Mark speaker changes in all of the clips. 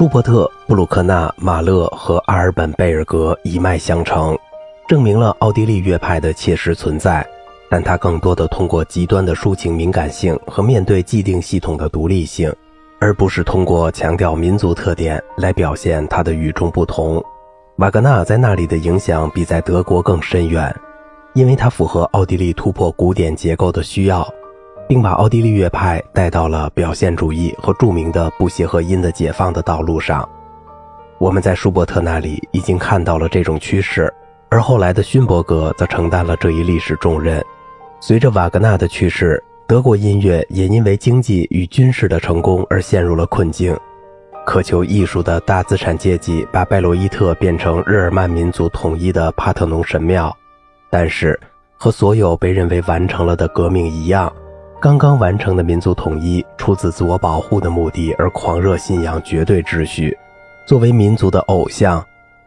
Speaker 1: 舒伯特、布鲁克纳、马勒和阿尔本·贝尔格一脉相承，证明了奥地利乐派的切实存在。但他更多的通过极端的抒情敏感性和面对既定系统的独立性，而不是通过强调民族特点来表现他的与众不同。瓦格纳在那里的影响比在德国更深远，因为他符合奥地利突破古典结构的需要，并把奥地利乐派带到了表现主义和著名的不协和音的解放的道路上。我们在舒伯特那里已经看到了这种趋势，而后来的勋伯格则承担了这一历史重任。随着瓦格纳的去世，德国音乐也因为经济与军事的成功而陷入了困境。渴求艺术的大资产阶级把拜洛伊特变成日耳曼民族统一的帕特农神庙，但是和所有被认为完成了的革命一样，刚刚完成的民族统一出自自我保护的目的而狂热信仰绝对秩序。作为民族的偶像，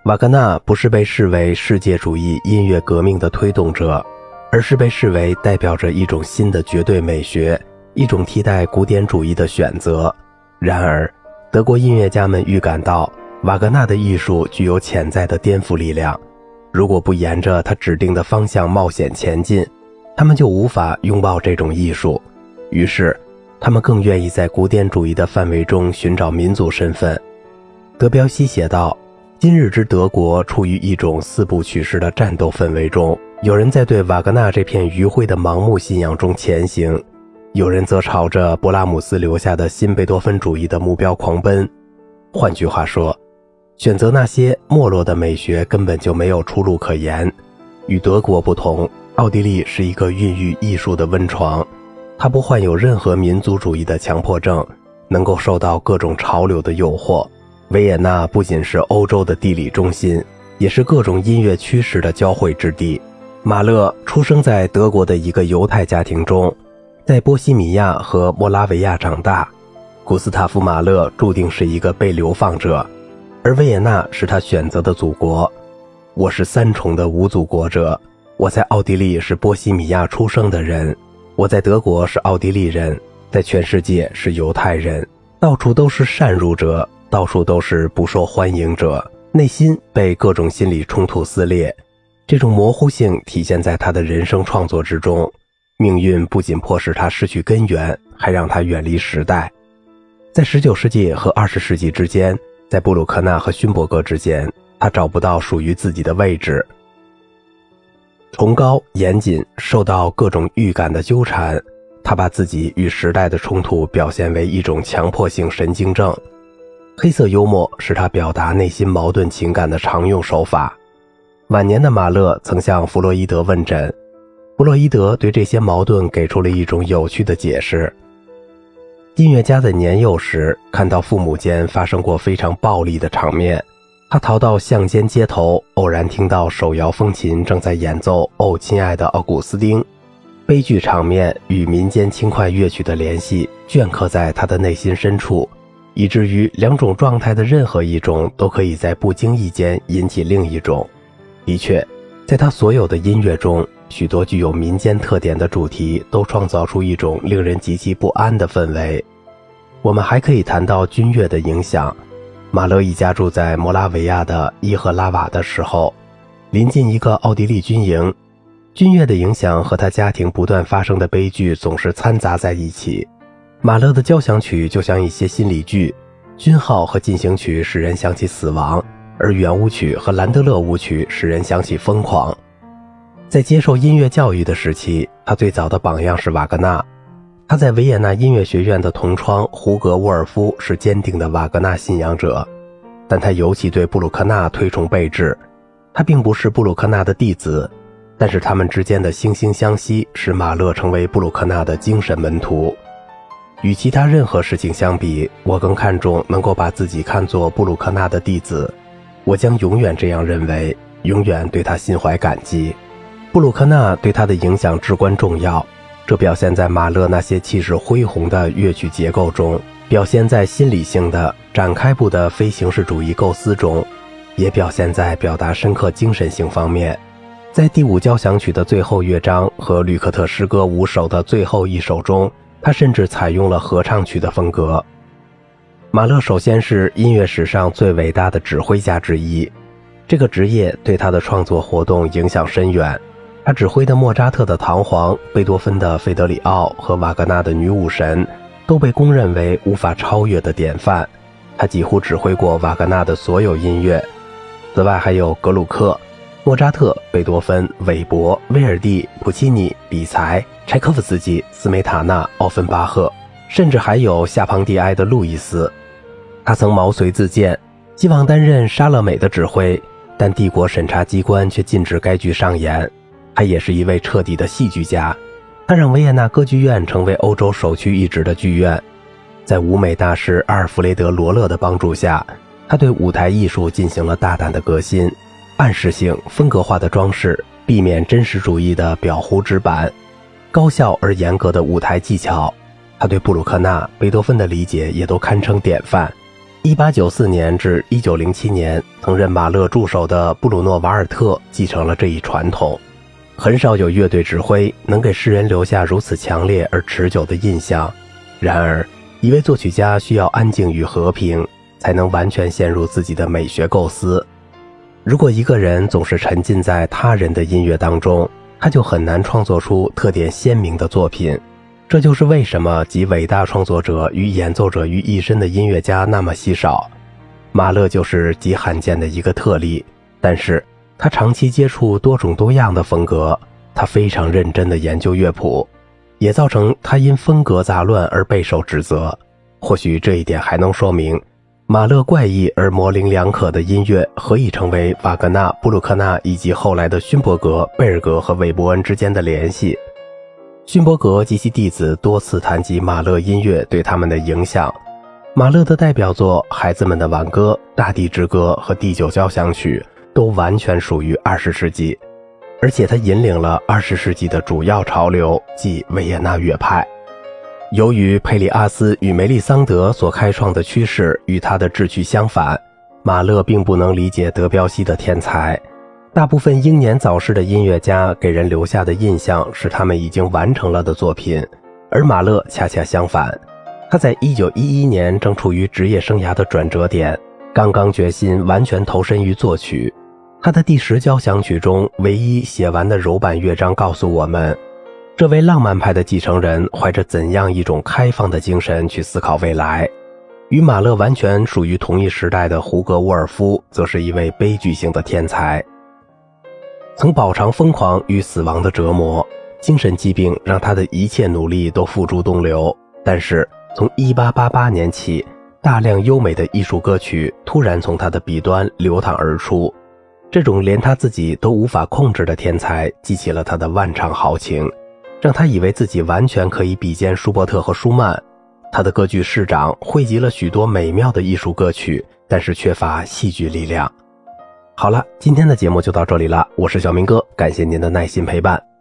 Speaker 1: 瓦格纳不是被视为世界主义音乐革命的推动者。而是被视为代表着一种新的绝对美学，一种替代古典主义的选择。然而，德国音乐家们预感到瓦格纳的艺术具有潜在的颠覆力量，如果不沿着他指定的方向冒险前进，他们就无法拥抱这种艺术。于是，他们更愿意在古典主义的范围中寻找民族身份。德彪西写道：“今日之德国处于一种四部曲式的战斗氛围中。”有人在对瓦格纳这片余晖的盲目信仰中前行，有人则朝着勃拉姆斯留下的新贝多芬主义的目标狂奔。换句话说，选择那些没落的美学根本就没有出路可言。与德国不同，奥地利是一个孕育艺术的温床，他不患有任何民族主义的强迫症，能够受到各种潮流的诱惑。维也纳不仅是欧洲的地理中心，也是各种音乐趋势的交汇之地。马勒出生在德国的一个犹太家庭中，在波西米亚和莫拉维亚长大。古斯塔夫·马勒注定是一个被流放者，而维也纳是他选择的祖国。我是三重的无祖国者。我在奥地利是波西米亚出生的人，我在德国是奥地利人，在全世界是犹太人。到处都是擅入者，到处都是不受欢迎者，内心被各种心理冲突撕裂。这种模糊性体现在他的人生创作之中，命运不仅迫使他失去根源，还让他远离时代。在十九世纪和二十世纪之间，在布鲁克纳和勋伯格之间，他找不到属于自己的位置。崇高、严谨，受到各种预感的纠缠，他把自己与时代的冲突表现为一种强迫性神经症。黑色幽默是他表达内心矛盾情感的常用手法。晚年的马勒曾向弗洛伊德问诊，弗洛伊德对这些矛盾给出了一种有趣的解释。音乐家在年幼时看到父母间发生过非常暴力的场面，他逃到巷间街头，偶然听到手摇风琴正在演奏《哦，亲爱的奥古斯丁》，悲剧场面与民间轻快乐曲的联系镌刻在他的内心深处，以至于两种状态的任何一种都可以在不经意间引起另一种。的确，在他所有的音乐中，许多具有民间特点的主题都创造出一种令人极其不安的氛围。我们还可以谈到军乐的影响。马勒一家住在摩拉维亚的伊赫拉瓦的时候，临近一个奥地利军营，军乐的影响和他家庭不断发生的悲剧总是掺杂在一起。马勒的交响曲就像一些心理剧，军号和进行曲使人想起死亡。而圆舞曲和兰德勒舞曲使人想起疯狂。在接受音乐教育的时期，他最早的榜样是瓦格纳。他在维也纳音乐学院的同窗胡格沃尔夫是坚定的瓦格纳信仰者，但他尤其对布鲁克纳推崇备至。他并不是布鲁克纳的弟子，但是他们之间的惺惺相惜使马勒成为布鲁克纳的精神门徒。与其他任何事情相比，我更看重能够把自己看作布鲁克纳的弟子。我将永远这样认为，永远对他心怀感激。布鲁克纳对他的影响至关重要，这表现在马勒那些气势恢宏的乐曲结构中，表现在心理性的展开部的非形式主义构思中，也表现在表达深刻精神性方面。在第五交响曲的最后乐章和吕克特诗歌五首的最后一首中，他甚至采用了合唱曲的风格。马勒首先是音乐史上最伟大的指挥家之一，这个职业对他的创作活动影响深远。他指挥的莫扎特的《唐璜》、贝多芬的《费德里奥》和瓦格纳的《女武神》都被公认为无法超越的典范。他几乎指挥过瓦格纳的所有音乐。此外，还有格鲁克、莫扎特、贝多芬、韦伯、威尔第、普契尼、比才、柴可夫斯基、斯梅塔纳、奥芬巴赫，甚至还有夏庞蒂埃的路易斯。他曾毛遂自荐，希望担任莎乐美的指挥，但帝国审查机关却禁止该剧上演。他也是一位彻底的戏剧家，他让维也纳歌剧院成为欧洲首屈一指的剧院。在舞美大师阿尔弗雷德·罗勒的帮助下，他对舞台艺术进行了大胆的革新，暗示性、风格化的装饰，避免真实主义的裱糊纸板，高效而严格的舞台技巧。他对布鲁克纳、贝多芬的理解也都堪称典范。一八九四年至一九零七年，曾任马勒助手的布鲁诺·瓦尔特继承了这一传统。很少有乐队指挥能给世人留下如此强烈而持久的印象。然而，一位作曲家需要安静与和平，才能完全陷入自己的美学构思。如果一个人总是沉浸在他人的音乐当中，他就很难创作出特点鲜明的作品。这就是为什么集伟大创作者与演奏者于一身的音乐家那么稀少。马勒就是极罕见的一个特例。但是他长期接触多种多样的风格，他非常认真地研究乐谱，也造成他因风格杂乱而备受指责。或许这一点还能说明，马勒怪异而模棱两可的音乐何以成为瓦格纳、布鲁克纳以及后来的勋伯格、贝尔格和韦伯恩之间的联系。勋伯格及其弟子多次谈及马勒音乐对他们的影响。马勒的代表作《孩子们的挽歌》《大地之歌》和《第九交响曲》都完全属于二十世纪，而且他引领了二十世纪的主要潮流，即维也纳乐派。由于佩里阿斯与梅丽桑德所开创的趋势与他的志趣相反，马勒并不能理解德彪西的天才。大部分英年早逝的音乐家给人留下的印象是他们已经完成了的作品，而马勒恰恰相反。他在1911年正处于职业生涯的转折点，刚刚决心完全投身于作曲。他的第十交响曲中唯一写完的柔板乐章告诉我们，这位浪漫派的继承人怀着怎样一种开放的精神去思考未来。与马勒完全属于同一时代的胡格沃尔夫，则是一位悲剧性的天才。曾饱尝疯狂与死亡的折磨，精神疾病让他的一切努力都付诸东流。但是从1888年起，大量优美的艺术歌曲突然从他的笔端流淌而出。这种连他自己都无法控制的天才，激起了他的万丈豪情，让他以为自己完全可以比肩舒伯特和舒曼。他的歌剧《市长》汇集了许多美妙的艺术歌曲，但是缺乏戏剧力量。好了，今天的节目就到这里了。我是小明哥，感谢您的耐心陪伴。